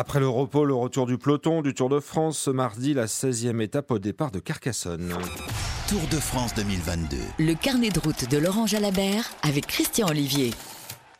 Après le repos, le retour du peloton du Tour de France ce mardi, la 16e étape au départ de Carcassonne. Tour de France 2022. Le carnet de route de Laurent Jalabert avec Christian Olivier.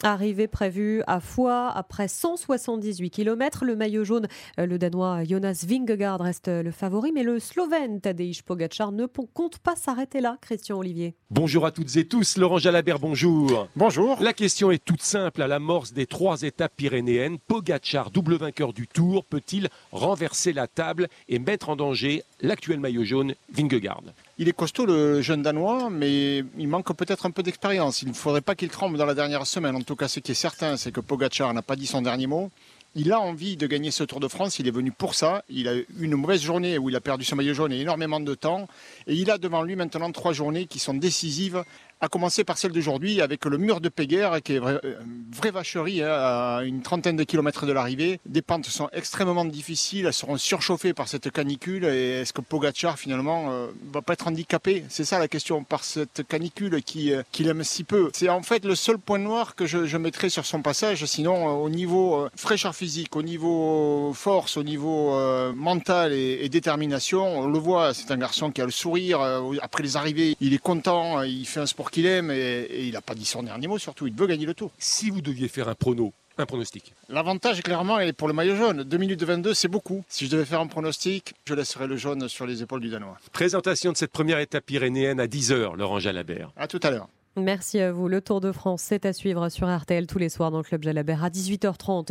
Arrivée prévue à Foix après 178 km. Le maillot jaune, euh, le Danois Jonas Vingegaard reste le favori, mais le Slovène Tadej Pogacar ne compte pas s'arrêter là, Christian Olivier. Bonjour à toutes et tous, Laurent Jalabert, bonjour. Bonjour. La question est toute simple. À l'amorce des trois étapes pyrénéennes, Pogacar, double vainqueur du Tour, peut-il renverser la table et mettre en danger l'actuel maillot jaune Vingegaard? Il est costaud le jeune Danois, mais il manque peut-être un peu d'expérience. Il ne faudrait pas qu'il tremble dans la dernière semaine. Tout cas, ce qui est certain, c'est que Pogacar n'a pas dit son dernier mot. Il a envie de gagner ce Tour de France, il est venu pour ça. Il a eu une mauvaise journée où il a perdu son maillot jaune et énormément de temps. Et il a devant lui maintenant trois journées qui sont décisives à commencer par celle d'aujourd'hui avec le mur de Péguerre qui est une euh, vraie vacherie hein, à une trentaine de kilomètres de l'arrivée. Des pentes sont extrêmement difficiles, elles seront surchauffées par cette canicule est-ce que Pogacar finalement euh, va pas être handicapé? C'est ça la question par cette canicule qui, euh, qui l'aime si peu. C'est en fait le seul point noir que je, je mettrai sur son passage, sinon au niveau fraîcheur physique, au niveau force, au niveau mental et, et, détermination, on le voit, c'est un garçon qui a le sourire, après les arrivées, il est content, il fait un sport qu'il aime et, il n'a pas dit son dernier mot surtout, il veut gagner le tour. Si vous deviez faire un prono, un pronostic L'avantage, clairement, est pour le maillot jaune. 2 minutes de 22, c'est beaucoup. Si je devais faire un pronostic, je laisserais le jaune sur les épaules du Danois. Présentation de cette première étape pyrénéenne à 10h, Laurent Jalabert. À tout à l'heure. Merci à vous. Le Tour de France, c'est à suivre sur RTL tous les soirs dans le Club Jalabert à 18h30.